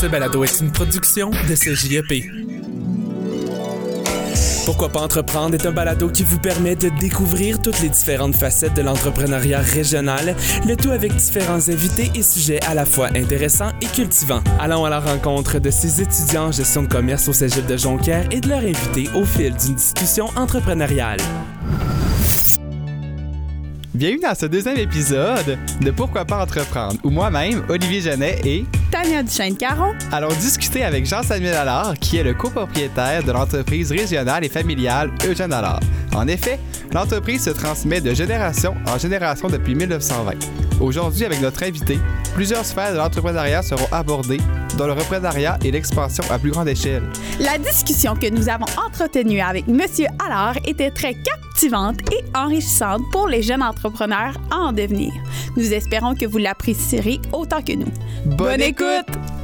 Ce balado est une production de CJEP. Pourquoi pas entreprendre est un balado qui vous permet de découvrir toutes les différentes facettes de l'entrepreneuriat régional, le tout avec différents invités et sujets à la fois intéressants et cultivants. Allons à la rencontre de ces étudiants en gestion de commerce au Cégep de Jonquière et de leur invités au fil d'une discussion entrepreneuriale. Bienvenue dans ce deuxième épisode de Pourquoi pas entreprendre, où moi-même, Olivier Genet et Tania Duchesne-Caron allons discuter avec Jean-Samuel Allard, qui est le copropriétaire de l'entreprise régionale et familiale Eugène Allard. En effet, l'entreprise se transmet de génération en génération depuis 1920. Aujourd'hui, avec notre invité, plusieurs sphères de l'entrepreneuriat seront abordées, dont le reprenariat et l'expansion à plus grande échelle. La discussion que nous avons entretenue avec Monsieur Allard était très captivante et enrichissante pour les jeunes entrepreneurs en devenir. Nous espérons que vous l'apprécierez autant que nous. Bonne, écoute!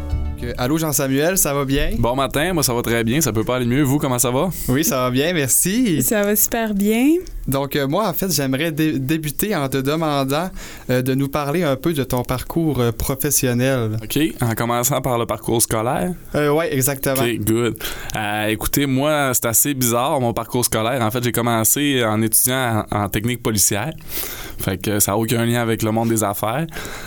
Que- Allô Jean-Samuel, ça va bien? Bon matin, moi ça va très bien, ça peut pas aller mieux. Vous, comment ça va? Oui, ça va bien, merci. Ça va super bien. Donc euh, moi, en fait, j'aimerais dé- débuter en te demandant euh, de nous parler un peu de ton parcours euh, professionnel. OK, en commençant par le parcours scolaire. Euh, ouais, exactement. OK, good. Euh, écoutez, moi, c'est assez bizarre mon parcours scolaire. En fait, j'ai commencé en étudiant en, en technique policière. Fait que ça n'a aucun lien avec le monde des affaires.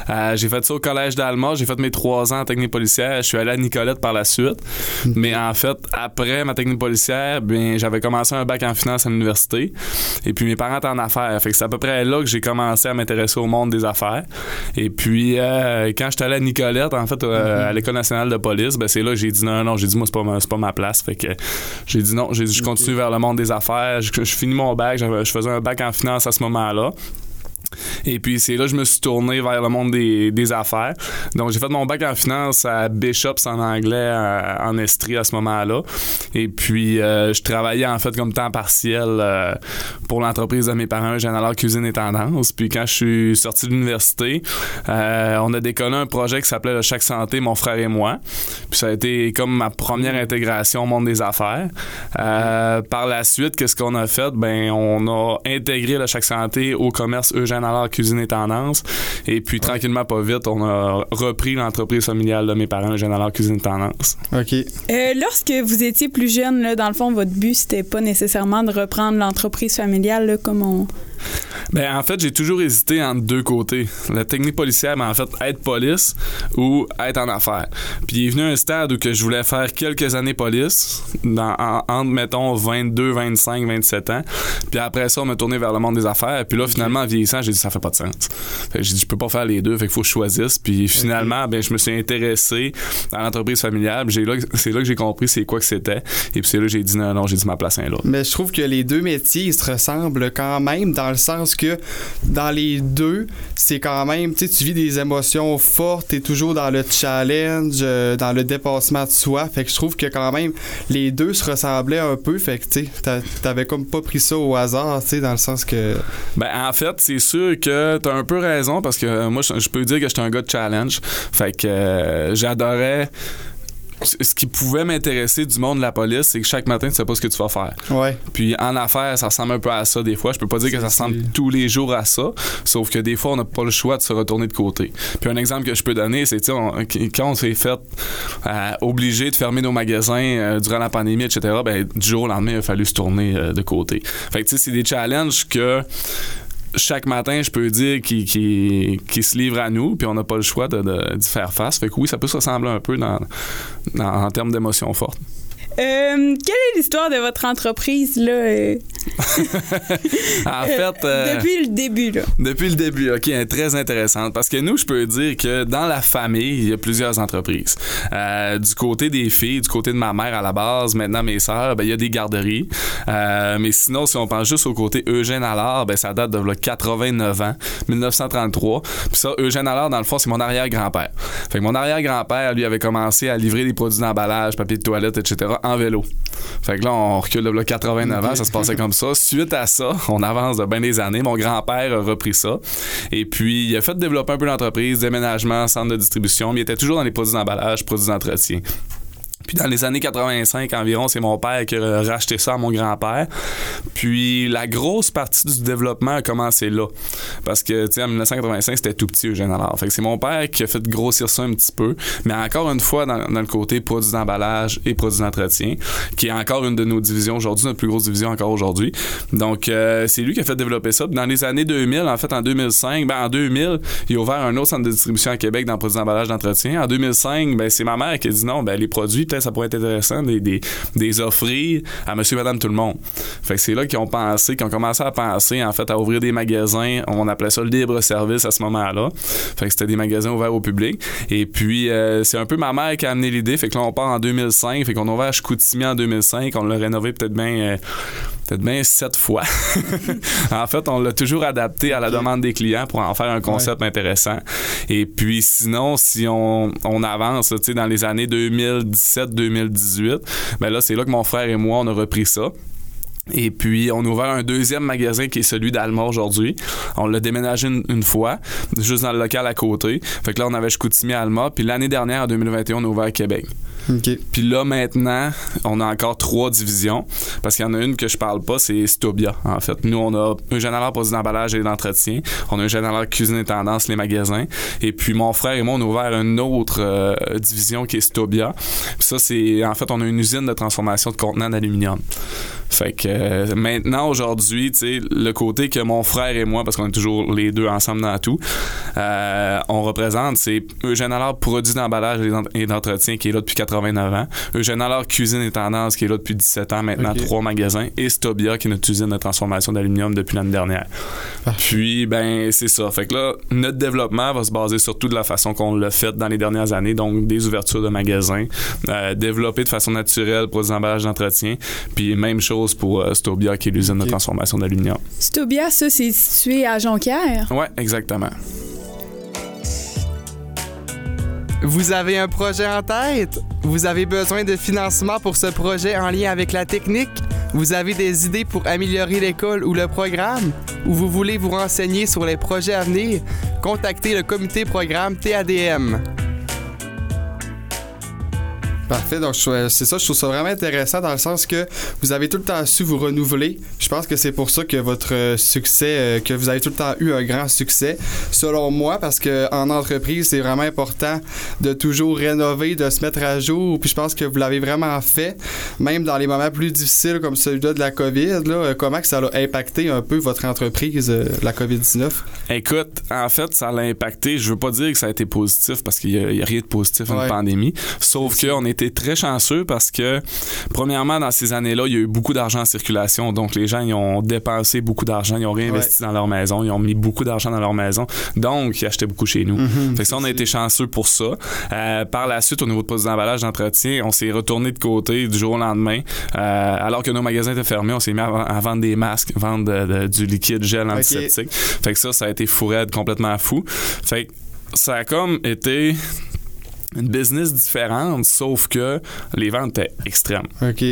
Euh, j'ai fait ça au collège d'Alma. J'ai fait mes trois ans en technique policière. Je suis allé à Nicolette par la suite. Mais en fait, après ma technique policière, bien, j'avais commencé un bac en finance à l'université. Et puis mes parents étaient en affaires. Fait que c'est à peu près là que j'ai commencé à m'intéresser au monde des affaires. Et puis euh, quand j'étais allé à Nicolette, en fait, euh, à l'école nationale de police, ben c'est là que j'ai dit non, non, j'ai dit moi c'est pas ma, c'est pas ma place. Fait que j'ai dit non, j'ai dit je continue vers le monde des affaires. Je, je finis mon bac, je faisais un bac en finance à ce moment-là. Et puis c'est là que je me suis tourné vers le monde des, des affaires. Donc j'ai fait mon bac en finance à Bishops en anglais euh, en Estrie à ce moment-là. Et puis euh, je travaillais en fait comme temps partiel euh, pour l'entreprise de mes parents, Général Cuisine et Tendance. Puis quand je suis sorti de l'université, euh, on a décollé un projet qui s'appelait le Chaque Santé, mon frère et moi. Puis ça a été comme ma première intégration au monde des affaires. Par la suite, qu'est-ce qu'on a fait? Ben, on a intégré le Chaque Santé au commerce Eugène Allard Cuisine et Tendance. Et puis, tranquillement, pas vite, on a repris l'entreprise familiale de mes parents, Eugène Allard Cuisine et Tendance. OK. Euh, lorsque vous étiez plus jeune, là, dans le fond, votre but, c'était pas nécessairement de reprendre l'entreprise familiale, là, comme on... Ben, en fait, j'ai toujours hésité entre deux côtés. La technique policière, ben, en fait, être police ou être en affaires. Puis il est venu un stade où que je voulais faire quelques années police, dans, en- entre, mettons, 22, 25, 27 ans. Puis après ça, on m'a tourné vers le monde des affaires. Puis là, finalement, en vieillissant, j'ai dit, ça fait pas de sens. Fait que j'ai dit, je peux pas faire les deux, fait qu'il faut que je choisisse. Puis finalement, ben, je me suis intéressé à l'entreprise familiale. Puis j'ai là- C'est là que j'ai compris c'est quoi que c'était. Et puis c'est là que j'ai dit, non, non, j'ai dit ma place est là. Mais je trouve que les deux métiers ils se ressemblent quand même dans le sens que dans les deux, c'est quand même, tu tu vis des émotions fortes, t'es toujours dans le challenge, euh, dans le dépassement de soi. Fait que je trouve que quand même les deux se ressemblaient un peu. Fait que tu t'avais comme pas pris ça au hasard, tu sais, dans le sens que. Ben, en fait, c'est sûr que t'as un peu raison parce que euh, moi, je je peux dire que j'étais un gars de challenge. Fait que euh, j'adorais. Ce qui pouvait m'intéresser du monde de la police, c'est que chaque matin, tu sais pas ce que tu vas faire. Ouais. Puis en affaires, ça ressemble un peu à ça des fois. Je peux pas dire que ça ressemble tous les jours à ça, sauf que des fois, on n'a pas le choix de se retourner de côté. Puis un exemple que je peux donner, c'est quand on s'est fait euh, obligé de fermer nos magasins euh, durant la pandémie, etc., ben, du jour au lendemain, il a fallu se tourner euh, de côté. Fait que tu sais, c'est des challenges que chaque matin, je peux dire qui, qui, qui se livre à nous, puis on n'a pas le choix de, de- d'y faire face. Fait que oui, ça peut se ressembler un peu dans- en termes d'émotions fortes. Euh, quelle est l'histoire de votre entreprise, là, euh, En fait, euh, depuis le début, là? Depuis le début, OK, très intéressante. Parce que nous, je peux dire que dans la famille, il y a plusieurs entreprises. Euh, du côté des filles, du côté de ma mère à la base, maintenant mes sœurs, ben, il y a des garderies. Mais sinon, si on pense juste au côté Eugène Allard, ben, ça date de là, 89 ans, 1933. Puis ça, Eugène Allard, dans le fond, c'est mon arrière-grand-père. Fait que mon arrière-grand-père, lui, avait commencé à livrer des produits d'emballage, papier de toilette, etc., en vélo. Fait que là, on recule de là, 89 ans, ça se passait comme ça. Suite à ça, on avance de bien des années. Mon grand-père a repris ça. Et puis, il a fait développer un peu l'entreprise, déménagement, centre de distribution, mais il était toujours dans les produits d'emballage, produits d'entretien. Puis dans les années 85 environ, c'est mon père qui a racheté ça à mon grand-père. Puis la grosse partie du développement a commencé là. Parce que, tu sais, en 1985, c'était tout petit, Eugène Allard. Fait que c'est mon père qui a fait grossir ça un petit peu. Mais encore une fois, dans, le côté produits d'emballage et produits d'entretien, qui est encore une de nos divisions aujourd'hui, notre plus grosse division encore aujourd'hui. Donc, euh, c'est lui qui a fait développer ça. Puis dans les années 2000, en fait, en 2005, ben, en 2000, il a ouvert un autre centre de distribution à Québec dans produits d'emballage d'entretien. En 2005, ben, c'est ma mère qui a dit non, ben, les produits, ça pourrait être intéressant de des, des offrir à monsieur, madame, tout le monde. Fait que c'est là qu'ils ont pensé, qu'ils ont commencé à penser, en fait, à ouvrir des magasins. On appelait ça le libre-service à ce moment-là. Fait que c'était des magasins ouverts au public. Et puis, euh, c'est un peu ma mère qui a amené l'idée. Fait que là, on part en 2005. Fait qu'on a ouvert à Chicoutimi en 2005. On l'a rénové peut-être bien... euh, peut-être bien sept fois. en fait, on l'a toujours adapté à la demande des clients pour en faire un concept intéressant. Et puis sinon, si on, on avance, tu sais, dans les années 2017-2018, ben là, c'est là que mon frère et moi, on a repris ça. Et puis, on a ouvert un deuxième magasin qui est celui d'Alma aujourd'hui. On l'a déménagé une, une fois, juste dans le local à côté. Fait que là, on avait Chicoutimi Alma. Puis l'année dernière, en 2021, on a ouvert à Québec. OK. Puis là, maintenant, on a encore trois divisions. Parce qu'il y en a une que je parle pas, c'est Stobia, en fait. Nous, on a un général produits d'emballage et d'entretien. On a un général cuisine et tendance, les magasins. Et puis, mon frère et moi, on a ouvert une autre euh, division qui est Stobia. Puis ça, c'est... En fait, on a une usine de transformation de contenants d'aluminium. Fait que euh, maintenant, aujourd'hui, tu sais, le côté que mon frère et moi, parce qu'on est toujours les deux ensemble dans tout, euh, on représente, c'est Eugène Allard Produits d'emballage et d'ent- et d'entretien qui est là depuis 89 ans, Eugène Allard Cuisine et tendance qui est là depuis 17 ans, maintenant Ok. trois magasins, et Stobia qui est notre usine de transformation d'aluminium depuis l'année dernière. Puis, ben, c'est ça. Fait que là, notre développement va se baser surtout de la façon qu'on l'a fait dans les dernières années, donc des ouvertures de magasins, euh, développer de façon naturelle pour des emballages d'entretien, puis même chose pour euh, Stobia qui est l'usine de transformation d'aluminium. Stobia, ça, c'est situé à Jonquière? Ouais, exactement. Vous avez un projet en tête? Vous avez besoin de financement pour ce projet en lien avec la technique? Vous avez des idées pour améliorer l'école ou le programme? Ou vous voulez vous renseigner sur les projets à venir? Contactez le comité programme TADM. Parfait, donc trouve- c'est ça, je trouve ça vraiment intéressant dans le sens que vous avez tout le temps su vous renouveler. Je pense que c'est pour ça que votre euh, succès, euh, que vous avez tout le temps eu un grand succès, selon moi, parce que en entreprise, c'est vraiment important de toujours rénover, de se mettre à jour. Puis je pense que vous l'avez vraiment fait, même dans les moments plus difficiles comme celui-là de la COVID. Là, euh, comment que ça a impacté un peu votre entreprise, euh, la COVID-19? Écoute, en fait, ça l'a impacté. Je veux pas dire que ça a été positif parce qu'il y, a rien de positif à Ouais. une pandémie. Sauf qu'on était très chanceux parce que, premièrement, dans ces années-là, il y a eu beaucoup d'argent en circulation. Donc, les gens, ils ont dépensé beaucoup d'argent. Ils ont réinvesti dans leur maison. Ils ont mis beaucoup d'argent dans leur maison. Donc, ils achetaient beaucoup chez nous. Fait que ça, on a été chanceux pour ça. Euh, par la suite, au niveau de produits d'emballage d'entretien, on s'est retourné de côté du jour au lendemain. Euh, alors que nos magasins étaient fermés, on s'est mis à, à vendre des masques, vendre de- de- du liquide gel antiseptique. Fait que ça, ça a été fou raide, complètement fou. Fait que ça a comme été une business différente, sauf que les ventes étaient extrêmes. OK.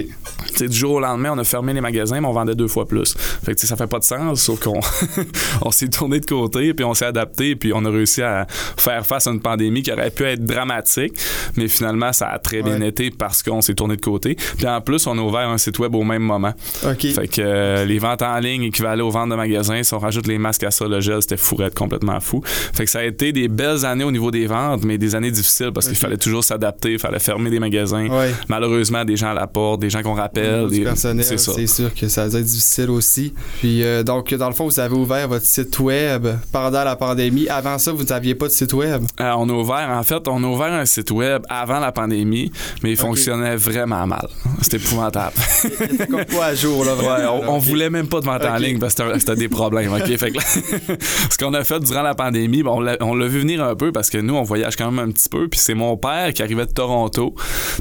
Du jour au lendemain, on a fermé les magasins, mais on vendait deux fois plus. Fait que ça fait pas de sens, sauf qu'on on s'est tourné de côté, puis on s'est adapté, puis on a réussi à faire face à une pandémie qui aurait pu être dramatique, mais finalement, ça a très bien Ouais. été parce qu'on s'est tourné de côté. Puis en plus, on a ouvert un site web au même moment. OK. Fait que euh, les ventes en ligne équivalaient aux ventes de magasins. Si on rajoute les masques à ça, le gel, c'était fou, être complètement fou. Fait que ça a été des belles années au niveau des ventes, mais des années difficiles parce qu'il Ok. fallait toujours s'adapter, il fallait fermer des magasins. Ouais. Malheureusement, des gens à la porte, des gens qu'on rappelle. des- C'est c'est sûr que ça va être difficile aussi. Puis euh, donc dans le fond, vous avez ouvert votre site web pendant la pandémie. Avant ça, vous n'aviez pas de site web? Euh, on a ouvert, en fait, on a ouvert un site web avant la pandémie, mais il fonctionnait vraiment mal. C'était épouvantable. C'était comme pas à jour là. Ouais, vraiment, on, on Ok. voulait même pas de vente en ligne parce que c'était- des problèmes. OK? Fait que là, ce qu'on a fait durant la pandémie, bon, on l'a- on l'a vu venir un peu parce que nous, on voyage quand même un petit peu. Puis c'est mon père qui arrivait de Toronto.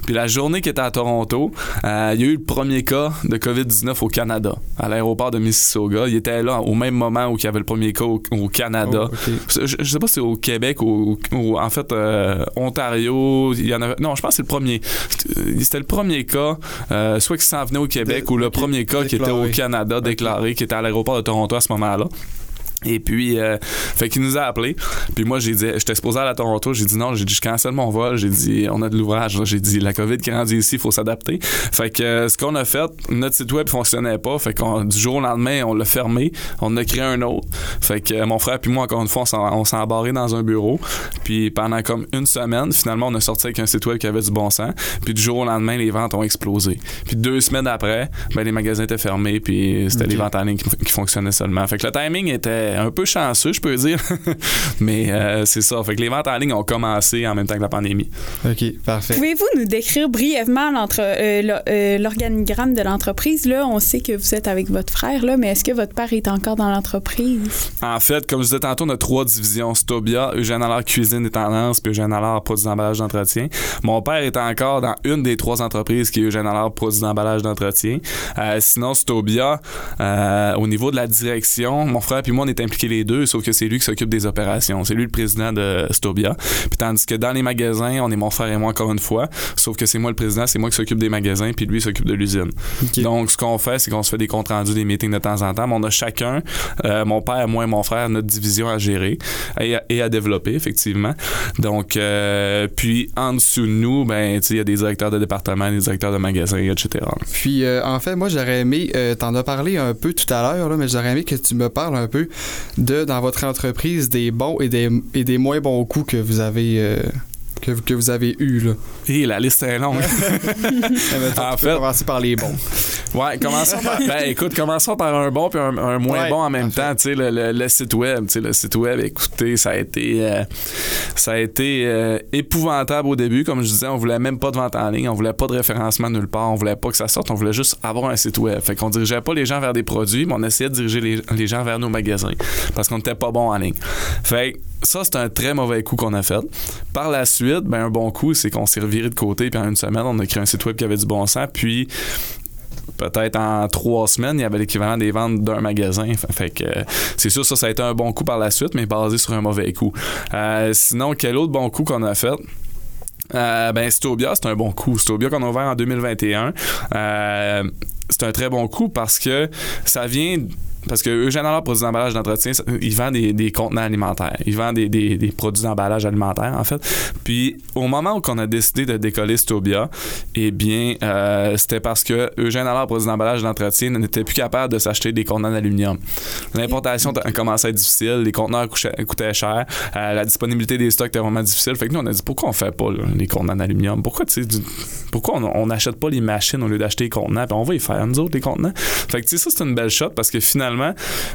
Puis la journée qu'il était à Toronto, euh, il y a eu le premier cas de COVID-19 au Canada, à l'aéroport de Mississauga. Il était là au même moment où il y avait le premier cas au, au Canada. Oh. Je, je sais pas si c'est au Québec ou, ou en fait euh, Ontario. Il y en avait. Non, je pense que c'est le premier. C'était le premier cas, euh, soit qui s'en venait au Québec ou le premier cas qui était au. Canada déclaré, qui était à l'aéroport de Toronto à ce moment-là. Et puis, euh, fait qu'il nous a appelé. Puis moi, j'ai dit, j'étais supposé aller à Toronto. J'ai dit non, j'ai dit, je cancelle mon vol. J'ai dit, on a de l'ouvrage. J'ai dit, la COVID qui est rendue ici, il faut s'adapter. Fait que euh, ce qu'on a fait, notre site web fonctionnait pas. Fait qu'on, du jour au lendemain, on l'a fermé. On a créé un autre. Fait que euh, mon frère puis moi, encore une fois, on s'est embarré dans un bureau. Puis pendant comme une semaine, finalement, on a sorti avec un site web qui avait du bon sens. Puis du jour au lendemain, les ventes ont explosé. Puis deux semaines après, ben, les magasins étaient fermés. Puis c'était les ventes en ligne qui, qui fonctionnaient seulement. Fait que le timing était un peu chanceux, je peux dire. Mais euh, c'est ça. Fait que les ventes en ligne ont commencé en même temps que la pandémie. OK, parfait. Pouvez-vous nous décrire brièvement l'entre- euh, euh, l'organigramme de l'entreprise? Là, on sait que vous êtes avec votre frère, là, mais est-ce que votre père est encore dans l'entreprise? En fait, comme je disais tantôt, on a trois divisions. Stobia, Eugène Allard Cuisine et Tendance, puis Eugène Allard Produits d'emballage d'entretien. Mon père est encore dans une des trois entreprises qui est Eugène Allard Produits d'emballage d'entretien. Euh, sinon, Stobia, euh, au niveau de la direction, mon frère puis moi, on est impliqués les deux, sauf que c'est lui qui s'occupe des opérations. C'est lui le président de Stobia. Puis tandis que dans les magasins, on est mon frère et moi encore une fois, sauf que c'est moi le président, c'est moi qui s'occupe des magasins, puis lui s'occupe de l'usine. Donc, ce qu'on fait, c'est qu'on se fait des comptes rendus, des meetings de temps en temps. Mais on a chacun, euh, mon père, moi et mon frère, notre division à gérer et à, et à développer, effectivement. Donc, euh, puis en dessous de nous, ben, tu sais, il y a des directeurs de département, des directeurs de magasins, etc. Puis, euh, en fait, moi, j'aurais aimé, euh, t'en as parlé un peu tout à l'heure, là, mais j'aurais aimé que tu me parles un peu de, dans votre entreprise, des bons et des, et des moins bons coups que vous avez, euh, que, vous- que vous avez eu là? Et la liste est longue. En fait- commencer par les bons. Ouais, commençons par. Ben, écoute, commençons par un bon puis un, un moins Ouais, bon en même temps. Tu sais, le, le- le site web. Tu sais, le site web, écoutez, ça a été. euh, ça a été euh, épouvantable au début. Comme je disais, on voulait même pas de vente en ligne, on voulait pas de référencement nulle part, on voulait pas que ça sorte, on voulait juste avoir un site web. Fait qu'on dirigeait pas les gens vers des produits, mais on essayait de diriger les, les gens vers nos magasins parce qu'on n'était pas bon en ligne. Fait que ça, c'est un très mauvais coup qu'on a fait. Par la suite, ben, un bon coup, c'est qu'on s'est reviré de côté, puis en une semaine, on a créé un site web qui avait du bon sens, puis peut-être en trois semaines, il y avait l'équivalent des ventes d'un magasin. Fait, que euh, c'est sûr, ça, ça a été un bon coup par la suite, mais basé sur un mauvais coup. Euh, sinon, quel autre bon coup qu'on a fait? Euh, ben, Stobia, c'est un bon coup. Stobia qu'on a ouvert en 2021, euh, c'est un très bon coup parce que ça vient parce que Eugène Allard, produits d'emballage d'entretien, il vend des, des contenants alimentaires. Il vend des, des- des produits d'emballage alimentaire, en fait. Puis, au moment où on a décidé de décoller Stobia, eh bien, euh, c'était parce que Eugène Allard, produits d'emballage d'entretien, n'était plus capable de s'acheter des contenants d'aluminium. L'importation a commencé à être difficile, les conteneurs coûtaient cher, euh, la disponibilité des stocks était vraiment difficile. Fait que nous, on a dit pourquoi on fait pas là, les contenants d'aluminium? Pourquoi, tu sais, du- pourquoi on n'achète pas les machines au lieu d'acheter les contenants? Puis on va y faire, nous autres, les contenants. Fait que, tu sais, ça, c'est une belle shot parce que finalement,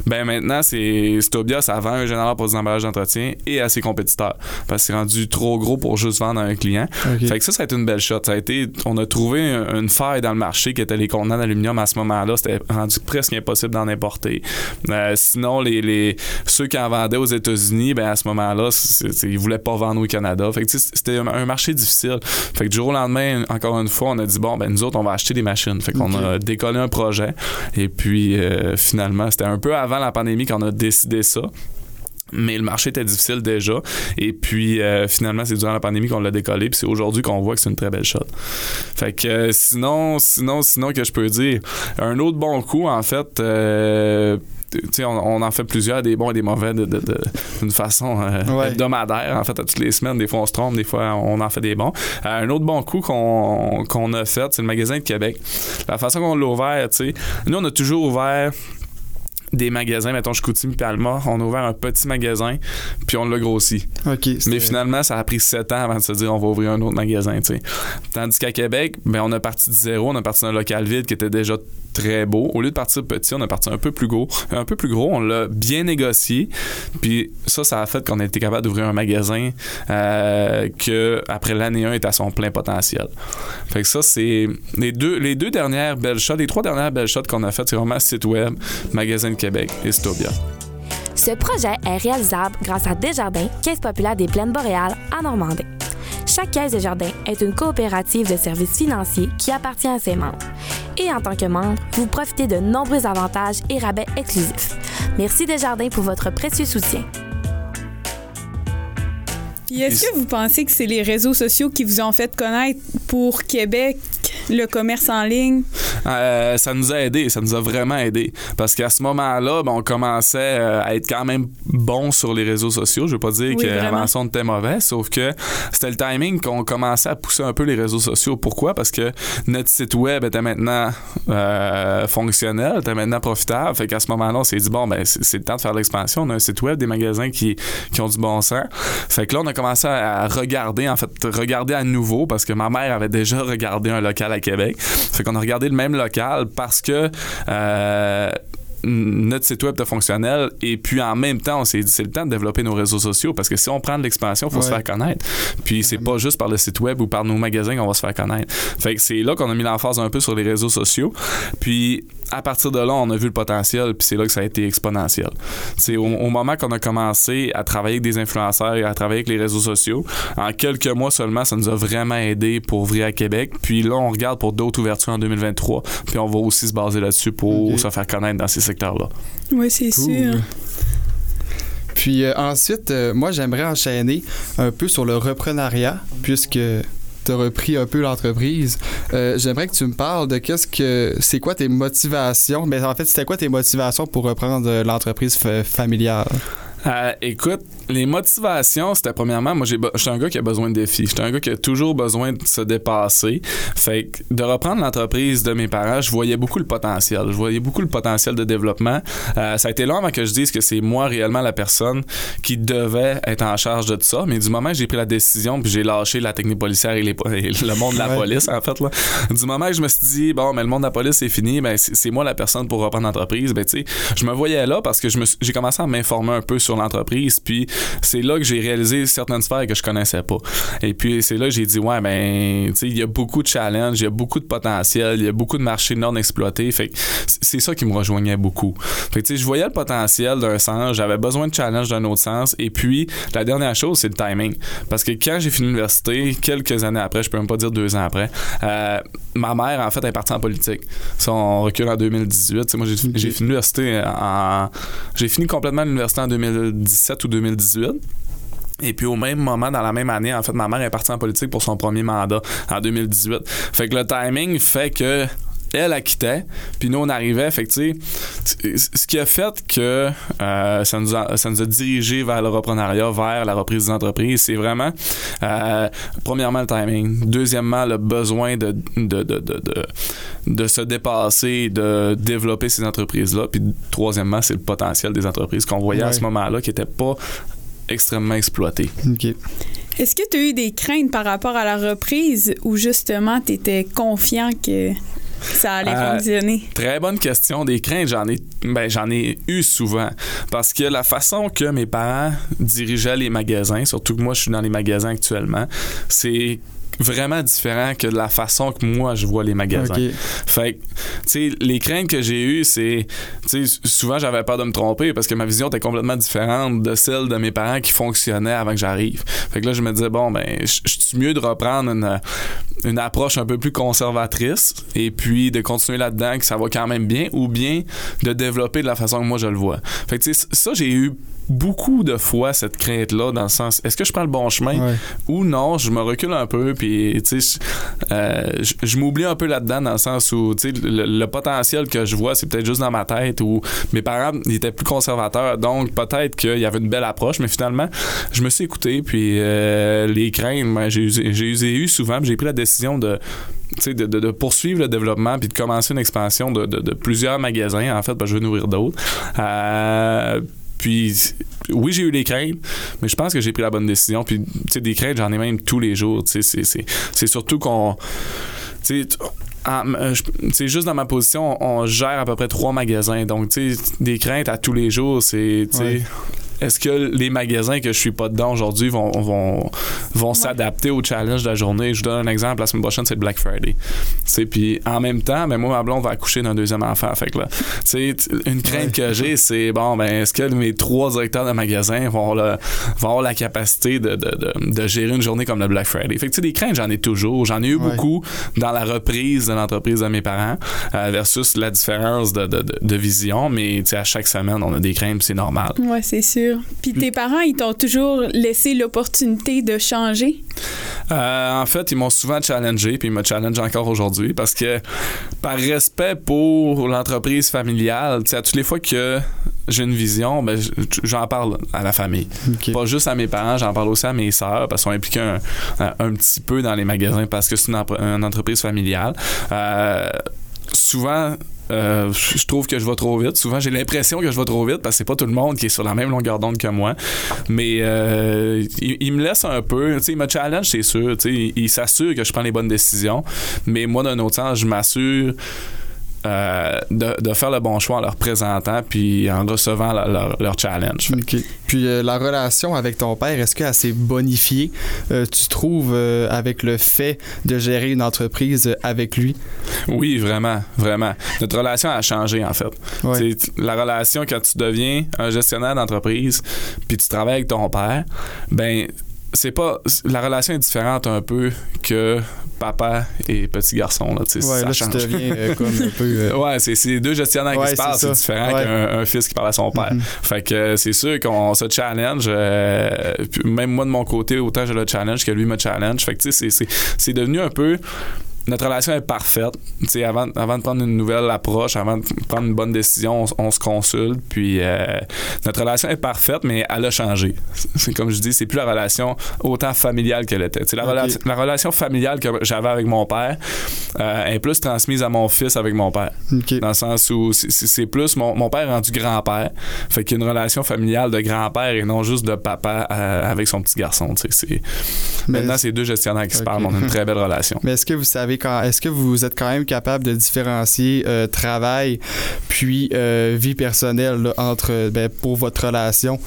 ben maintenant, c'est Stobia, ça vend un général pour des emballages d'entretien et à ses compétiteurs. Parce que c'est rendu trop gros pour juste vendre à un client. Fait que ça, ça a été une belle shot. Ça a été, on a trouvé un- une faille dans le marché qui était les contenants d'aluminium à ce moment-là. C'était rendu presque impossible d'en importer. Euh, sinon, les, les, ceux qui en vendaient aux États-Unis, ben à ce moment-là, ils voulaient pas vendre au Canada. Fait que c'était un, un marché difficile. Fait que du jour au lendemain, encore une fois, on a dit bon, ben nous autres, on va acheter des machines. Fait qu'on a décollé un projet. Et puis euh, finalement, c'était un peu avant la pandémie qu'on a décidé ça. Mais le marché était difficile déjà. Et puis, euh, finalement, c'est durant la pandémie qu'on l'a décollé. Puis c'est aujourd'hui qu'on voit que c'est une très belle shot. Fait que euh, sinon, sinon, sinon, que je peux dire, un autre bon coup, en fait, euh, tu sais, on, on en fait plusieurs, des bons et des mauvais, de, de- de- d'une façon euh, Ouais. hebdomadaire. En fait, à toutes les semaines, des fois on se trompe, des fois on en fait des bons. Un autre bon coup qu'on, qu'on a fait, c'est le magasin de Québec. La façon qu'on l'a ouvert, tu sais, nous on a toujours ouvert des magasins, mettons Chicoutimi puis Alma, on a ouvert un petit magasin, puis on l'a grossi. Mais finalement, ça a pris sept ans avant de se dire on va ouvrir un autre magasin. tu sais. Tandis qu'à Québec, ben, on a parti de zéro, on a parti d'un local vide qui était déjà très beau. Au lieu de partir petit, on a parti un peu plus gros. Un peu plus gros, on l'a bien négocié. Puis ça, ça a fait qu'on a été capable d'ouvrir un magasin euh, que après l'année 1 est à son plein potentiel. Fait que ça, c'est les deux, les deux dernières belles shots, les trois dernières belles shots qu'on a faites, c'est vraiment site web, magasin de Québec et. Ce projet est réalisable grâce à Desjardins, Caisse populaire des Plaines boréales en Normandie. Chaque caisse de jardin est une coopérative de services financiers qui appartient à ses membres. Et en tant que membre, vous profitez de nombreux avantages et rabais exclusifs. Merci Desjardins pour votre précieux soutien. Puis Est-ce que vous pensez que c'est les réseaux sociaux qui vous ont fait connaître pour Québec le commerce en ligne? Euh, ça nous a aidé, ça nous a vraiment aidé. Parce qu'à ce moment-là, ben, on commençait euh, à être quand même bon sur les réseaux sociaux. Je veux pas dire Oui, que vraiment. avant ça, on était mauvais, sauf que c'était le timing qu'on commençait à pousser un peu les réseaux sociaux. Pourquoi? Parce que notre site web était maintenant euh, fonctionnel, était maintenant profitable. Fait qu'à ce moment-là, on s'est dit, bon, ben, c'est le temps de faire de l'expansion. On a un site web, des magasins qui, qui ont du bon sens. Fait que là, on a commencé à regarder, en fait, regarder à nouveau parce que ma mère avait déjà regardé un local à Québec. Fait qu'on a regardé le même local parce que euh, notre site web était fonctionnel. Et puis en même temps on s'est dit c'est le temps de développer nos réseaux sociaux parce que si on prend de l'expansion il faut se faire connaître. Puis c'est pas juste par le site web ou par nos magasins qu'on va se faire connaître. Fait que c'est là qu'on a mis l'emphase un peu sur les réseaux sociaux. Puis à partir de là on a vu le potentiel puis c'est là que ça a été exponentiel. C'est au, au moment qu'on a commencé à travailler avec des influenceurs et à travailler avec les réseaux sociaux en quelques mois seulement ça nous a vraiment aidé pour ouvrir à Québec. Puis là on regarde pour d'autres ouvertures en 2023 puis on va aussi se baser là-dessus pour se faire connaître dans ces secteurs-là Oui, c'est Cool. sûr. Puis euh, ensuite, euh, moi, j'aimerais enchaîner un peu sur le reprenariat, puisque tu as repris un peu l'entreprise. Euh, j'aimerais que tu me parles de qu'est-ce que. C'est quoi tes motivations? Mais en fait, c'était quoi tes motivations pour reprendre l'entreprise fa- familiale? Euh, écoute, les motivations, c'était premièrement, moi, j'étais un gars qui a besoin de défis. J'étais un gars qui a toujours besoin de se dépasser. Fait que de reprendre l'entreprise de mes parents, je voyais beaucoup le potentiel. Je voyais beaucoup le potentiel de développement. Euh, ça a été long avant que je dise que c'est moi réellement la personne qui devait être en charge de tout ça. Mais du moment que j'ai pris la décision, puis j'ai lâché la technique policière et, les po- et le monde de la Ouais. police, en fait, là, du moment que je me suis dit, bon, mais le monde de la police, c'est fini, ben, c'est moi la personne pour reprendre l'entreprise, ben, tu sais, je me voyais là parce que j'ai commencé à m'informer un peu sur l'entreprise, puis c'est là que j'ai réalisé certaines sphères que je connaissais pas. Et puis, c'est là que j'ai dit, ouais, ben, tu sais, il y a beaucoup de challenges, il y a beaucoup de potentiel, il y a beaucoup de marchés non exploités, fait c'est ça qui me rejoignait beaucoup. Fait tu sais, je voyais le potentiel d'un sens, j'avais besoin de challenge d'un autre sens, et puis, la dernière chose, c'est le timing. Parce que quand j'ai fini l'université, quelques années après, je peux même pas dire deux ans après, euh, ma mère, en fait, est partie en politique. Ça, on recule en 2018. Tu sais, moi, j'ai fini l'université en. J'ai fini complètement l'université en 2017 ou 2018. Et puis au même moment, dans la même année, en fait, ma mère est partie en politique pour son premier mandat en 2018. Fait que le timing fait que elle a quitté, puis nous on arrivait, fait que tu sais, ce qui a fait que euh, ça, nous a, ça nous a dirigé vers le reprenariat, vers la reprise des entreprises, c'est vraiment euh, premièrement le timing, deuxièmement le besoin de, de, de, de, de, de se dépasser, de développer ces entreprises-là, puis troisièmement c'est le potentiel des entreprises qu'on voyait à ce moment-là qui n'était pas extrêmement exploité. OK. Est-ce que tu as eu des craintes par rapport à la reprise ou justement tu étais confiant que ça allait Euh, fonctionner? Très bonne question. Des craintes, j'en ai, ben, j'en ai eu souvent. Parce que la façon que mes parents dirigeaient les magasins, surtout que moi, je suis dans les magasins actuellement, c'est vraiment différent que de la façon que moi je vois les magasins. Fait que, tu sais, les craintes que j'ai eues, c'est, tu sais, souvent j'avais peur de me tromper parce que ma vision était complètement différente de celle de mes parents qui fonctionnaient avant que j'arrive. Fait que là, je me disais, bon, ben, je je suis mieux de reprendre une, une approche un peu plus conservatrice et puis de continuer là-dedans que ça va quand même bien ou bien de développer de la façon que moi je le vois. Fait que, tu sais, ça, j'ai eu beaucoup de fois cette crainte-là dans le sens, est-ce que je prends le bon chemin? Ouais. ou non, je me recule un peu, puis tu sais, je, euh, je- je m'oublie un peu là-dedans dans le sens où tu sais, le, le potentiel que je vois, c'est peut-être juste dans ma tête où mes parents ils étaient plus conservateurs, donc peut-être qu'il y avait une belle approche, mais finalement, je me suis écouté, puis euh, les craintes, ben, j'ai eu souvent, puis j'ai pris la décision de de, de- de poursuivre le développement puis de commencer une expansion de, plusieurs magasins en fait que je veux nourrir d'autres Euh, puis oui j'ai eu des craintes mais je pense que j'ai pris la bonne décision puis tu sais des craintes j'en ai même tous les jours tu sais c'est- surtout qu'on euh, tu sais, juste dans ma position, on, gère à peu près trois magasins. Donc, tu sais, des craintes à tous les jours, c'est. Est-ce que les magasins que je suis pas dedans aujourd'hui vont, vont, vont s'adapter au challenge de la journée? Je vous donne un exemple. La semaine prochaine, c'est Black Friday. Puis en même temps, mais moi, ma blonde va accoucher d'un deuxième enfant. Fait que là, une crainte Ouais. que j'ai, c'est, bon, ben, est-ce que mes trois directeurs de magasins vont, avoir le- vont avoir la capacité de, de, de, de gérer une journée comme le Black Friday? Fait que, des craintes, j'en ai toujours. J'en ai eu Ouais. beaucoup dans la reprise de l'entreprise de mes parents euh, versus la différence de, de, de, de vision. Mais, à chaque semaine, on a des craintes, c'est normal. Ouais, c'est sûr. Sûr. Puis tes parents, ils t'ont toujours laissé l'opportunité de changer? Euh, en fait, ils m'ont souvent challengé, puis ils me challengent encore aujourd'hui parce que, par respect pour l'entreprise familiale, tu sais, à toutes les fois que j'ai une vision, ben, j'en parle à la famille. Pas juste à mes parents, j'en parle aussi à mes sœurs parce qu'on implique un, un, un petit peu dans les magasins parce que c'est une entreprise familiale. Euh, souvent, euh, je trouve que je vais trop vite. Souvent, j'ai l'impression que je vais trop vite parce que c'est pas tout le monde qui est sur la même longueur d'onde que moi. Mais euh, il, me laisse un peu. Il me challenge, c'est sûr. Il, il s'assure que je prends les bonnes décisions. Mais moi, d'un autre sens, je m'assure. Euh, de, de faire le bon choix en leur présentant puis en recevant leur, leur- leur challenge. Puis euh, la relation avec ton père, est-ce qu'elle s'est bonifiée, euh, tu trouves, avec le fait de gérer une entreprise avec lui? Oui, vraiment, vraiment. Notre relation a changé, en fait. Ouais. La relation quand tu deviens un gestionnaire d'entreprise, puis tu travailles avec ton père, ben c'est pas la relation est différente un peu que papa et petit garçon là, Ouais, ça là, change. tu deviens euh, comme un peu... euh, Ouais, c'est deux gestionnaires Ouais, qui se parlent, c'est différent Ouais. qu'un un fils qui parle à son père. Mhm. Fait que euh, c'est sûr qu'on se challenge. euh, même moi de mon côté, autant je le challenge que lui me challenge. Fait que tu sais, c'est devenu un peu. Notre relation est parfaite. Tu sais, avant, avant de prendre une nouvelle approche, avant de prendre une bonne décision, on, on se consulte. Puis euh, notre relation est parfaite, mais elle a changé. C'est comme je dis, c'est plus la relation autant familiale qu'elle était. Tu sais, la, Ok. relation, la relation familiale que j'avais avec mon père euh, est plus transmise à mon fils avec mon père. Dans le sens où c'est- plus mon, mon père est rendu grand-père. Fait qu'il y a une relation familiale de grand-père et non juste de papa euh, avec son petit garçon. Maintenant, c'est deux gestionnaires qui se parlent. On a une très belle relation. Mais est-ce que vous savez est-ce que vous êtes quand même capable de différencier euh, travail puis euh, vie personnelle entre ben, pour votre relation?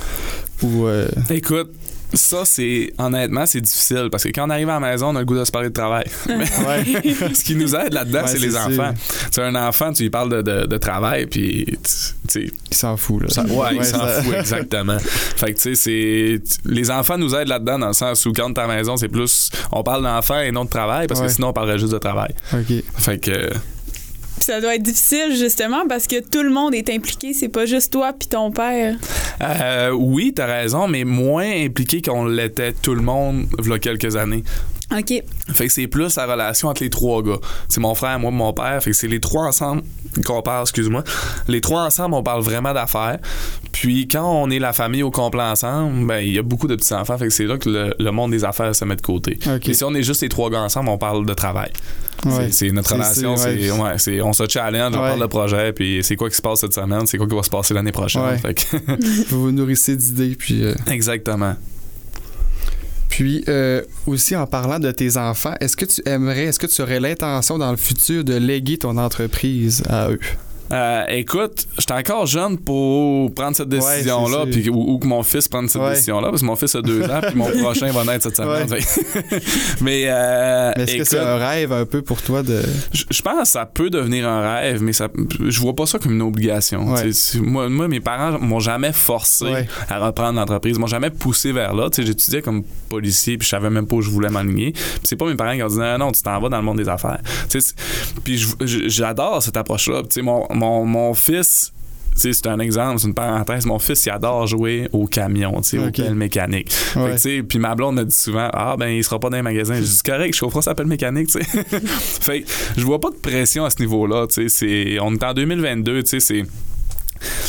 Ou euh, Écoute, ça, c'est honnêtement, c'est difficile parce que quand on arrive à la maison, on a le goût de se parler de travail. Mais ce qui nous aide là-dedans, Ouais, c'est les enfants. Tu sais, un enfant, tu lui parles de, de- de travail, puis tu il s'en fout là. Ça- ouais, il s'en ça- fout, exactement. Fait que, tu sais, c'est. Les enfants nous aident là-dedans dans le sens où quand t'es à la maison, c'est plus. On parle d'enfants et non de travail parce Ouais. que sinon, on parlerait juste de travail. OK. Fait que. Ça doit être difficile, justement, parce que tout le monde est impliqué. C'est pas juste toi puis ton père. euh, oui, t'as raison, mais moins impliqué qu'on l'était tout le monde, il y a quelques années. OK. Fait que c'est plus la relation entre les trois gars. C'est mon frère, moi, mon père. Fait que c'est les trois ensemble qu'on parle, excuse-moi. Les trois ensemble, on parle vraiment d'affaires. Puis quand on est la famille au complet ensemble, ben il y a beaucoup de petits-enfants. Fait que c'est là que le, le monde des affaires se met de côté. Et si on est juste les trois gars ensemble, on parle de travail. Ouais. C'est- notre relation, c'est- c'est ouais. ouais, c'est- on se challenge, on Ouais. parle de projet, puis c'est quoi qui se passe cette semaine, c'est quoi qui va se passer l'année prochaine. Ouais. Fait que- Vous vous nourrissez d'idées puis euh, exactement. Puis euh, aussi en parlant de tes enfants, est-ce que tu aimerais, est-ce que tu aurais l'intention dans le futur de léguer ton entreprise à eux? Euh, écoute, j'étais encore jeune pour prendre cette décision-là, ou, ou que mon fils prenne cette Ouais. décision-là, parce que mon fils a deux ans, puis mon prochain va naître cette semaine. Ouais. Mais euh, Mais est-ce que c'est un rêve un peu pour toi de. je pense que ça peut devenir un rêve, mais ça, je vois pas ça comme une obligation. Moi, moi, mes parents m'ont jamais forcé à reprendre l'entreprise, m'ont jamais poussé vers là. J'étudiais comme policier, puis je savais même pas où je voulais m'aligner. C'est pas mes parents qui ont dit non, non, tu t'en vas dans le monde des affaires. Puis j'adore cette approche-là. Mon, mon, mon fils, c'est un exemple, c'est une parenthèse. Mon fils, il adore jouer au camion, tu sais, au Ok. pelle mécanique. Puis ma blonde me dit souvent Ah, ben, il sera pas dans les magasins. Je dis correct, je chaufferai sa pelle mécanique, tu sais. fait que je vois pas de pression à ce niveau-là, tu sais. On est en 2022, tu sais, c'est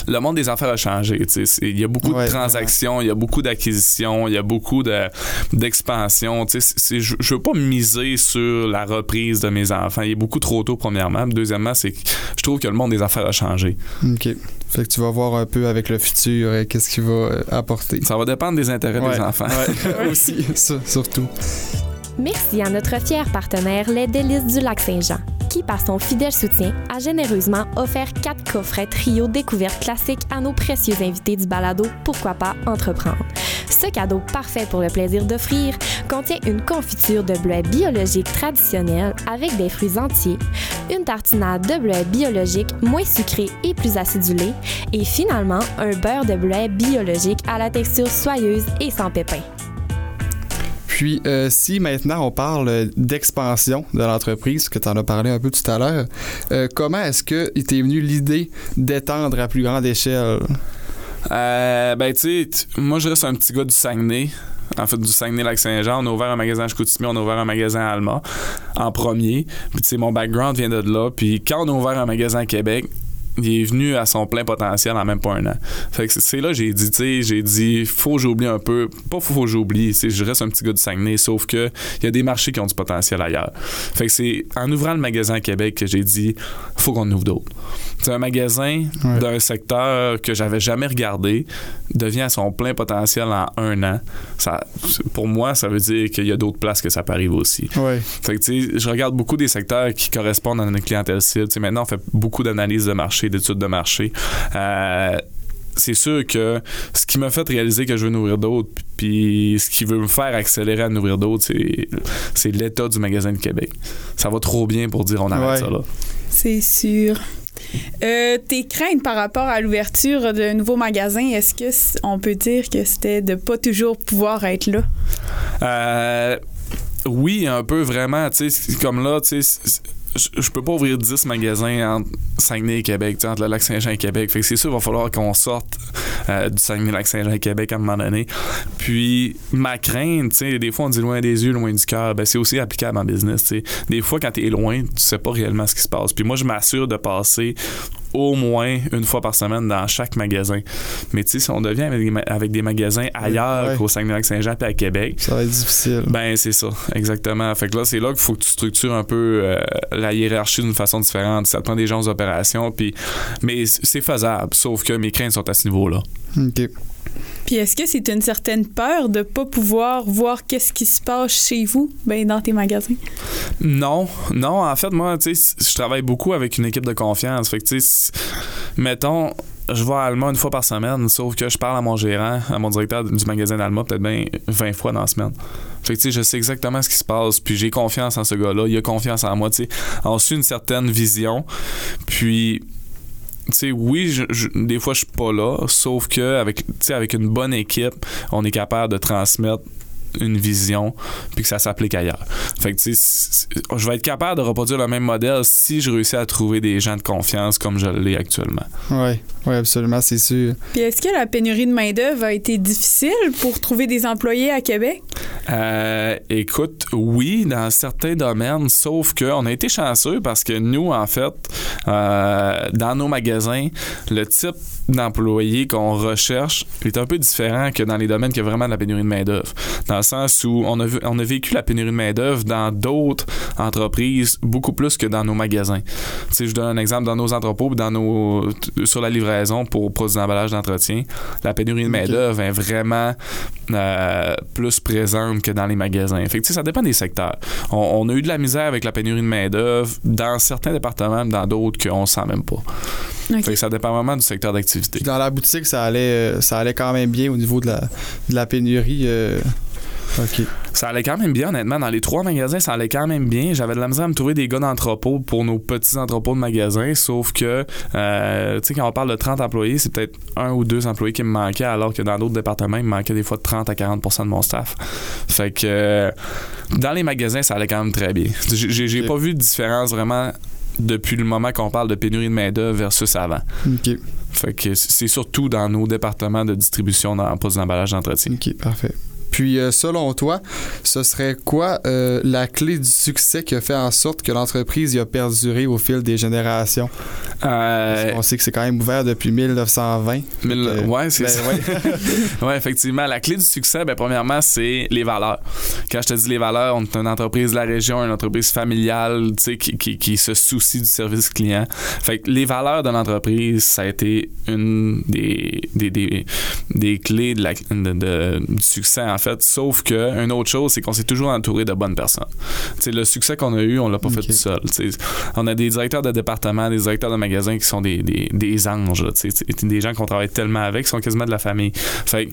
le monde des affaires a changé. Il y a beaucoup Ouais, de transactions, il y a beaucoup d'acquisitions, il y a beaucoup de- d'expansion. C'est- je je veux pas miser sur la reprise de mes enfants. Il est beaucoup trop tôt, premièrement. Deuxièmement, c'est que je trouve que le monde des affaires a changé. OK. Fait que tu vas voir un peu avec le futur euh, qu'est-ce qu'il va apporter. Ça va dépendre des intérêts Ouais. des enfants. Aussi, ça, surtout. Merci à notre fier partenaire Les Délices du Lac-Saint-Jean, qui, par son fidèle soutien, a généreusement offert quatre coffrets trio découvertes classiques à nos précieux invités du balado Pourquoi pas entreprendre. Ce cadeau parfait pour le plaisir d'offrir contient une confiture de bleuets biologiques traditionnelle avec des fruits entiers, une tartinade de bleuets biologiques moins sucrée et plus acidulée, et finalement un beurre de bleuets biologique à la texture soyeuse et sans pépins. Puis, euh, si maintenant on parle d'expansion de l'entreprise, que tu en as parlé un peu tout à l'heure, euh, comment est-ce que il t'est venu l'idée d'étendre à plus grande échelle? Euh, ben, tu sais, moi, je reste un petit gars du Saguenay. En fait, du Saguenay-Lac-Saint-Jean. On a ouvert un magasin à Chicoutimi, on a ouvert un magasin à Alma en premier. Puis, tu sais, mon background vient de là. Puis, quand on a ouvert un magasin à Québec, il est venu à son plein potentiel en même pas un an. Fait que c'est- là que j'ai dit, tu sais, j'ai dit, faut que j'oublie un peu. Pas faut que j'oublie, je reste un petit gars du Saguenay, sauf que il y a des marchés qui ont du potentiel ailleurs. Fait que c'est en ouvrant le magasin à Québec que j'ai dit, faut qu'on ouvre d'autres. C'est un magasin Ouais. d'un secteur que j'avais jamais regardé devient à son plein potentiel en un an. Ça, pour moi, ça veut dire qu'il y a d'autres places que ça peut arriver aussi. Ouais. Fait que, tu sais, je regarde beaucoup des secteurs qui correspondent à notre clientèle cible. Tu sais, maintenant, on fait beaucoup d'analyses de marché, d'études de marché. Euh, c'est sûr que ce qui m'a fait réaliser que je veux en ouvrir d'autres, puis ce qui veut me faire accélérer à en ouvrir d'autres, c'est, c'est l'état du magasin de Québec. Ça va trop bien pour dire on arrête Ouais. ça là. C'est sûr. Euh, tes craintes par rapport à l'ouverture d'un nouveau magasin, est-ce que on peut dire que c'était de pas toujours pouvoir être là? Euh, oui, un peu vraiment. Tu sais, c'est comme là, tu sais, je peux pas ouvrir 10 magasins entre Saguenay et Québec, entre le lac Saint-Jean et Québec. Fait que c'est sûr, il va falloir qu'on sorte euh, du Saguenay-Lac-Saint-Jean et Québec à un moment donné. Puis, ma crainte, tu sais, des fois, on dit loin des yeux, loin du cœur. Ben, c'est aussi applicable en business, tu sais. Des fois, quand tu es loin, tu sais pas réellement ce qui se passe. Puis, moi, je m'assure de passer au moins une fois par semaine dans chaque magasin. Mais, tu sais, si on devient avec des, ma- avec des magasins ailleurs Ouais. qu'au Saguenay-Lac-Saint-Jean puis à Québec, Ça va être difficile. ben, c'est ça, exactement. Fait que là, c'est là qu'il faut que tu structures un peu euh, la hiérarchie d'une façon différente. Ça te prend des gens aux opérations, puis... mais c'est faisable, sauf que mes craintes sont à ce niveau-là. OK. Puis est-ce que c'est une certaine peur de pas pouvoir voir qu'est-ce qui se passe chez vous, ben dans tes magasins? Non, non, en fait, moi, tu sais, je travaille beaucoup avec une équipe de confiance. Fait que, tu sais, mettons, je vais à Alma une fois par semaine, sauf que je parle à mon gérant, à mon directeur du magasin d'Alma, peut-être bien 20 fois dans la semaine. Fait que, tu sais, je sais exactement ce qui se passe, puis j'ai confiance en ce gars-là, il a confiance en moi, tu sais. On suit une certaine vision, puis sais, oui, je- des fois, je suis pas là, sauf que avec, avec une bonne équipe, on est capable de transmettre une vision puis que ça s'applique ailleurs. Fait que, tu sais, je vais être capable de reproduire le même modèle si je réussis à trouver des gens de confiance comme je l'ai actuellement. Oui, ouais, absolument, c'est sûr. Puis est-ce que la pénurie de main-d'œuvre a été difficile pour trouver des employés à Québec? Euh, écoute, oui, dans certains domaines, sauf qu'on a été chanceux parce que nous, en fait, euh, dans nos magasins, le type d'employé qu'on recherche est un peu différent que dans les domaines qui ont vraiment de la pénurie de main-d'œuvre. Dans sens où on a, vu- on a vécu la pénurie de main-d'œuvre dans d'autres entreprises beaucoup plus que dans nos magasins. Tu sais, je donne un exemple dans nos entrepôts, dans nos, sur la livraison pour produits d'emballage d'entretien, la pénurie de main-d'œuvre est vraiment euh, plus présente que dans les magasins. Fait que, tu sais, ça dépend des secteurs. On, on a eu de la misère avec la pénurie de main-d'œuvre dans certains départements, dans d'autres qu'on ne sent même pas. Ok. Fait que ça dépend vraiment du secteur d'activité. Dans la boutique, ça allait, ça allait quand même bien au niveau de la, de la pénurie. euh, Ça allait quand même bien, honnêtement. Dans les trois magasins, ça allait quand même bien. J'avais de la misère à me trouver des gars d'entrepôt pour nos petits entrepôts de magasins, sauf que, euh, tu sais, quand on parle de 30 employés, c'est peut-être un ou deux employés qui me manquaient, alors que dans d'autres départements, il me manquait des fois de 30 à 40% de mon staff. Fait que, euh, dans les magasins, ça allait quand même très bien. J'ai- pas vu de différence vraiment depuis le moment qu'on parle de pénurie de main-d'œuvre versus avant. OK. Fait que c'est surtout dans nos départements de distribution dans postes d'emballage d'entretien. OK, parfait. Puis, euh, selon toi, ce serait quoi euh, la clé du succès qui a fait en sorte que l'entreprise a perduré au fil des générations? Euh, On sait que c'est quand même ouvert depuis 1920. mais le- Euh, ouais, c'est ben, ça. ouais. ouais, effectivement. La clé du succès, ben, premièrement, c'est les valeurs. Quand je te dis les valeurs, on est une entreprise de la région, une entreprise familiale, tu sais, qui, qui, qui se soucie du service client. Fait que les valeurs de l'entreprise, ça a été une des, des, des, des clés de la, de- de- du succès, en fait. Sauf que, une autre chose, c'est qu'on s'est toujours entouré de bonnes personnes. Tu sais, le succès qu'on a eu, on l'a pas fait tout seul. On a des directeurs de département, des directeurs de magasins qui sont des, des, des anges, là, tu sais, des gens qu'on travaille tellement avec, qui sont quasiment de la famille. Fait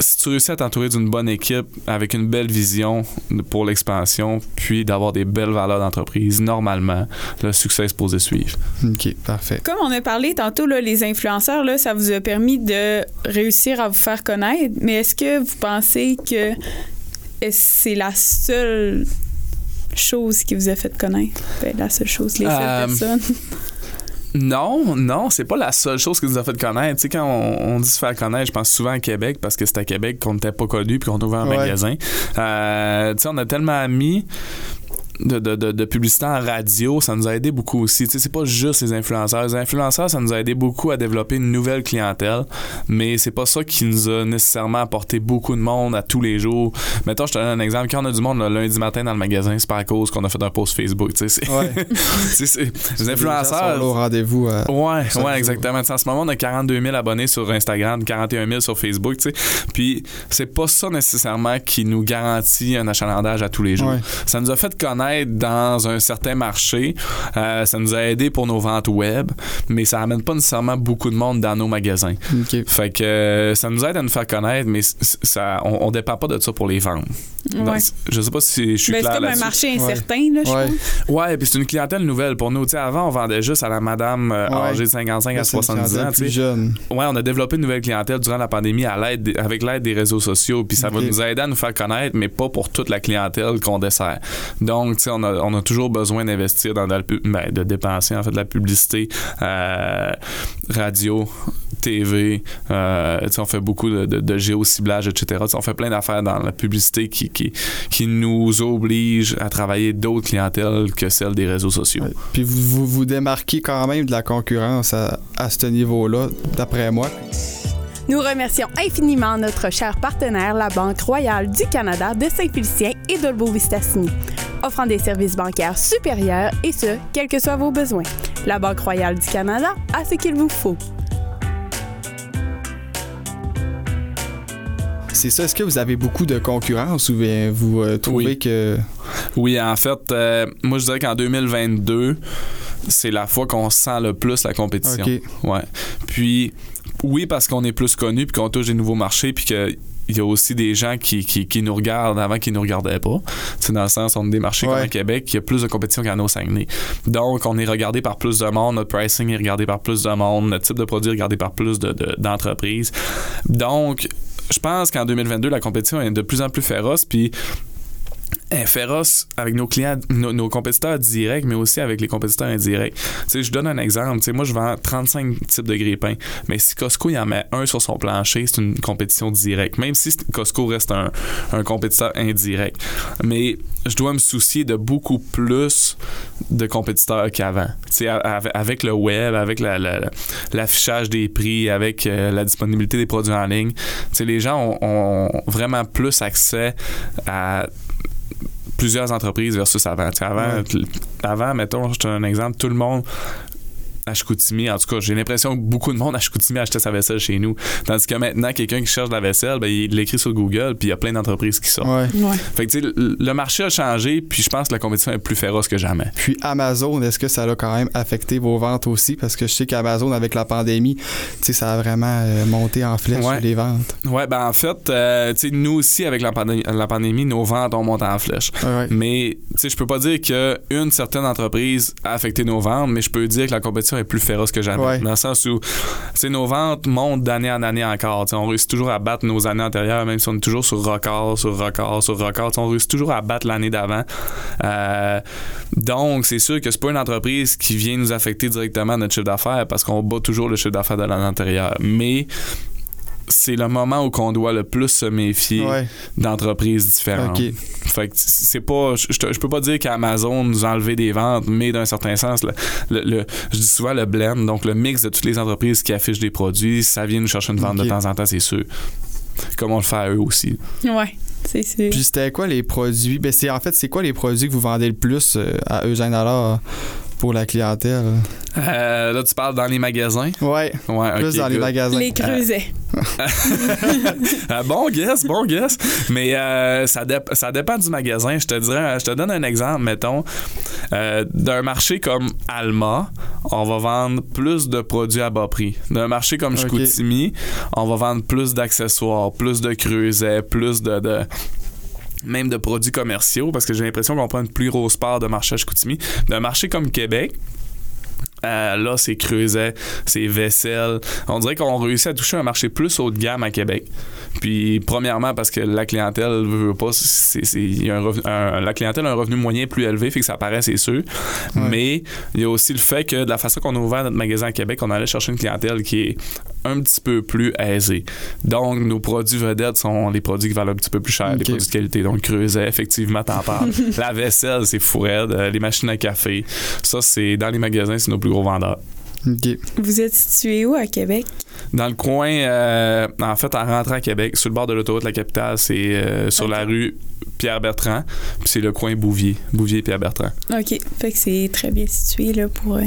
si tu réussis à t'entourer d'une bonne équipe avec une belle vision pour l'expansion, puis d'avoir des belles valeurs d'entreprise, normalement, le succès est supposé suivre. OK, parfait. Comme on a parlé tantôt, là, les influenceurs, là, ça vous a permis de réussir à vous faire connaître, mais est-ce que vous pensez que c'est la seule chose qui vous a fait connaître? Ben, la seule chose, les seules Euh, personnes. Non, non, c'est pas la seule chose qui nous a fait connaître. Tu sais, quand on, on dit se faire connaître, je pense souvent à Québec parce que c'était à Québec qu'on n'était pas connu puis qu'on ouvrait un Ouais. magasin. Euh, tu sais, on a tellement mis de, de, de, de publicité en radio, ça nous a aidé beaucoup aussi. Tu sais, c'est pas juste les influenceurs. Les influenceurs, ça nous a aidé beaucoup à développer une nouvelle clientèle, mais c'est pas ça qui nous a nécessairement apporté beaucoup de monde à tous les jours. Mettons, je te donne un exemple. Quand on a du monde le lundi matin dans le magasin, c'est pas à cause qu'on a fait un post Facebook. Tu sais, c'est- Ouais. les Les influenceurs. là au rendez-vous. euh, Ouais, ouais, exactement. En ce moment, on a 42 000 abonnés sur Instagram, 41 000 sur Facebook, tu sais. Puis, c'est pas ça nécessairement qui nous garantit un achalandage à tous les jours. Ouais. Ça nous a fait connaître dans un certain marché. Euh, ça nous a aidé pour nos ventes web, mais ça amène pas nécessairement beaucoup de monde dans nos magasins. Fait que euh, ça nous aide à nous faire connaître, mais ça, on, on dépend pas de ça pour les vendre. Donc, Ouais. je sais pas si je suis Ben, c'est clair comme un marché incertain, là, je Ouais. pense. Ouais, puis c'est une clientèle nouvelle pour nous. Tu sais, avant, on vendait juste à la madame euh, Ouais. âgée de 55 à C'est une 70 ans. plus sais. jeune. Ouais, on a développé une nouvelle clientèle durant la pandémie à l'aide avec l'aide des réseaux sociaux, puis ça va nous aider à nous faire connaître, mais pas pour toute la clientèle qu'on dessert. Donc, tu sais, on a, on a toujours besoin d'investir dans de, la pu- ben, de dépenser en fait de la publicité, euh, radio, TV. euh, on fait beaucoup de, de, de géociblage, etc. On fait plein d'affaires dans la publicité qui, qui, qui nous oblige à travailler d'autres clientèles que celles des réseaux sociaux. Ouais. Puis vous, vous vous démarquez quand même de la concurrence à, à ce niveau-là, d'après moi. Nous remercions infiniment notre cher partenaire, la Banque Royale du Canada de Saint-Félicien et d'Olbeau-Vistassini, offrant des services bancaires supérieurs et ce, quels que soient vos besoins. La Banque Royale du Canada a ce qu'il vous faut. C'est ça. Est-ce que vous avez beaucoup de concurrence ou bien vous euh, trouvez Oui. que. Oui, en fait, euh, moi je dirais qu'en 2022, c'est la fois qu'on sent le plus la compétition. OK. Ouais. Puis, oui, parce qu'on est plus connu, puis qu'on touche des nouveaux marchés, puis que. Il y a aussi des gens qui, qui, qui nous regardent avant qu'ils nous regardaient pas. C'est dans le sens, on a des marchés Ouais. comme à Québec, il y a plus de compétition qu'à nos Saguenay. Donc, on est regardé par plus de monde, notre pricing est regardé par plus de monde, notre type de produit est regardé par plus de- de- d'entreprises. Donc, je pense qu'en 2022, la compétition est de plus en plus féroce, puis est féroce avec nos clients, nos, nos compétiteurs directs, mais aussi avec les compétiteurs indirects. Tu sais, je donne un exemple. Tu sais, moi, je vends 35 types de grille-pain, mais si Costco il en met un sur son plancher, c'est une compétition directe, même si Costco reste un, un compétiteur indirect. Mais je dois me soucier de beaucoup plus de compétiteurs qu'avant. Avec le web, avec la- la- la- l'affichage des prix, avec euh, la disponibilité des produits en ligne, les gens ont vraiment plus accès à plusieurs entreprises versus avant. Tu sais, avant, Ouais. avant, mettons, je te donne un exemple, tout le monde à Chicoutimi, en tout cas, j'ai l'impression que beaucoup de monde à Chicoutimi achetait sa vaisselle chez nous. Tandis que maintenant, quelqu'un qui cherche de la vaisselle, ben, il l'écrit sur Google, puis il y a plein d'entreprises qui sortent. Ouais. Ouais. Fait que, tu sais, le, marché a changé, puis je pense que la compétition est plus féroce que jamais. Puis Amazon, est-ce que ça a quand même affecté vos ventes aussi? Parce que je sais qu'Amazon, avec la pandémie, tu sais, ça a vraiment euh, monté en flèche Ouais. les ventes. Ouais, ben en fait, euh, tu sais, nous aussi, avec la, pandé- la pandémie, nos ventes ont monté en flèche. Mais, tu sais, je peux pas dire qu'une certaine entreprise a affecté nos ventes, mais je peux dire que la compétition est plus féroce que jamais. Ouais. Dans le sens où, nos ventes montent d'année en année encore. On réussit toujours à battre nos années antérieures, même si on est toujours sur record, sur record, sur record. On réussit toujours à battre l'année d'avant. Euh, donc, c'est sûr que c'est pas une entreprise qui vient nous affecter directement notre chiffre d'affaires parce qu'on bat toujours le chiffre d'affaires de l'année antérieure. Mais, c'est le moment où on doit le plus se méfier Ouais. d'entreprises différentes. OK. Fait que c'est pas. Je, peux pas dire qu'Amazon nous a enlevé des ventes, mais d'un certain sens, le, le- le- je dis souvent le blend, donc le mix de toutes les entreprises qui affichent des produits, ça vient nous chercher une vente de temps en temps, c'est sûr. Comme on le fait à eux aussi. Ouais. C'est, c'est... Puis c'était quoi les produits? Ben c'est en fait, c'est quoi les produits que vous vendez le plus euh, à Eugène alors pour la clientèle? Euh, là, tu parles dans les magasins? Ouais. Ouais, Plus dans les magasins. Les creusets. Ah, bon guess, bon guess. Mais euh, ça, dép- ça dépend du magasin. Je te dirais, je te donne un exemple, mettons, euh, d'un marché comme Alma, on va vendre plus de produits à bas prix. D'un marché comme. Chicoutimi, on va vendre plus d'accessoires, plus de creusets, plus de, de- même de produits commerciaux, parce que j'ai l'impression qu'on prend une plus grosse part de marché à Chicoutimi. D'un marché comme Québec, Euh, là, c'est Creuset, c'est Vaisselle. On dirait qu'on réussit à toucher un marché plus haut de gamme à Québec. Puis, premièrement, parce que la clientèle veut pas, c'est, c'est- il y a un revenu- un- la clientèle a un revenu moyen plus élevé, fait que ça paraît, c'est sûr. Mais il y a aussi le fait que de la façon qu'on a ouvert notre magasin à Québec, on allait chercher une clientèle qui est un petit peu plus aisée. Donc, nos produits vedettes sont les produits qui valent un petit peu plus cher, les produits de qualité. Donc, Creuset, effectivement, t'en parles. la vaisselle, c'est fou raide. Euh, les machines à café, ça, c'est dans les magasins, c'est nos plus gros vendeurs. Vous êtes situé où à Québec? Dans le coin, euh, en fait, en rentrant à Québec, sur le bord de l'autoroute de la capitale, c'est euh, sur la rue Pierre-Bertrand, puis c'est le coin Bouvier, Bouvier-Pierre-Bertrand. OK. Fait que c'est très bien situé là, pour euh,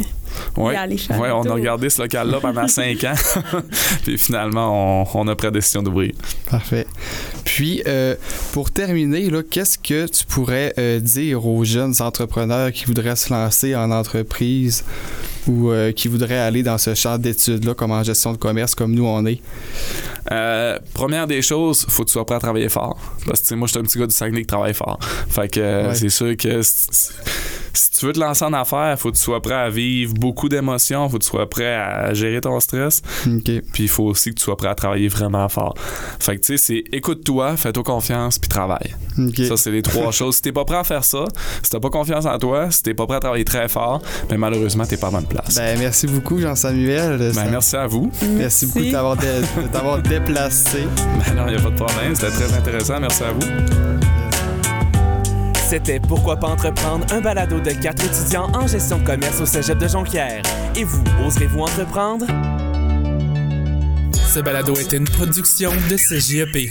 Ouais. y aller faire Ouais, un on a regardé ce local-là pendant cinq ans, puis finalement, on, on a pris la décision d'ouvrir. Parfait. Puis, euh, pour terminer, là, qu'est-ce que tu pourrais euh, dire aux jeunes entrepreneurs qui voudraient se lancer en entreprise? Ou euh, qui voudraient aller dans ce champ d'études-là, comme en gestion de commerce, comme nous on est? Euh, première des choses, faut que tu sois prêt à travailler fort. Parce que moi, je suis un petit gars du Saguenay qui travaille fort. Fait que euh, Ouais. c'est sûr que si, tu veux te lancer en affaires, faut que tu sois prêt à vivre beaucoup d'émotions, faut que tu sois prêt à gérer ton stress, OK. puis il faut aussi que tu sois prêt à travailler vraiment fort. Fait que tu sais, c'est écoute-toi, fais-toi confiance, puis travaille. OK. Ça, c'est les trois choses. Si t'es pas prêt à faire ça, si t'as pas confiance en toi, si t'es pas prêt à travailler très fort, ben malheureusement, t'es pas à bonne place. Ben, merci beaucoup, Jean-Samuel. Ben, Ça- merci à vous. Merci beaucoup de t'avoir dé- déplacé. Ben non, y a pas de problème. C'était très intéressant. Merci à vous. C'était Pourquoi pas entreprendre, un balado de quatre étudiants en gestion de commerce au cégep de Jonquière. Et vous, oserez-vous entreprendre? Ce balado est une production de CJEP.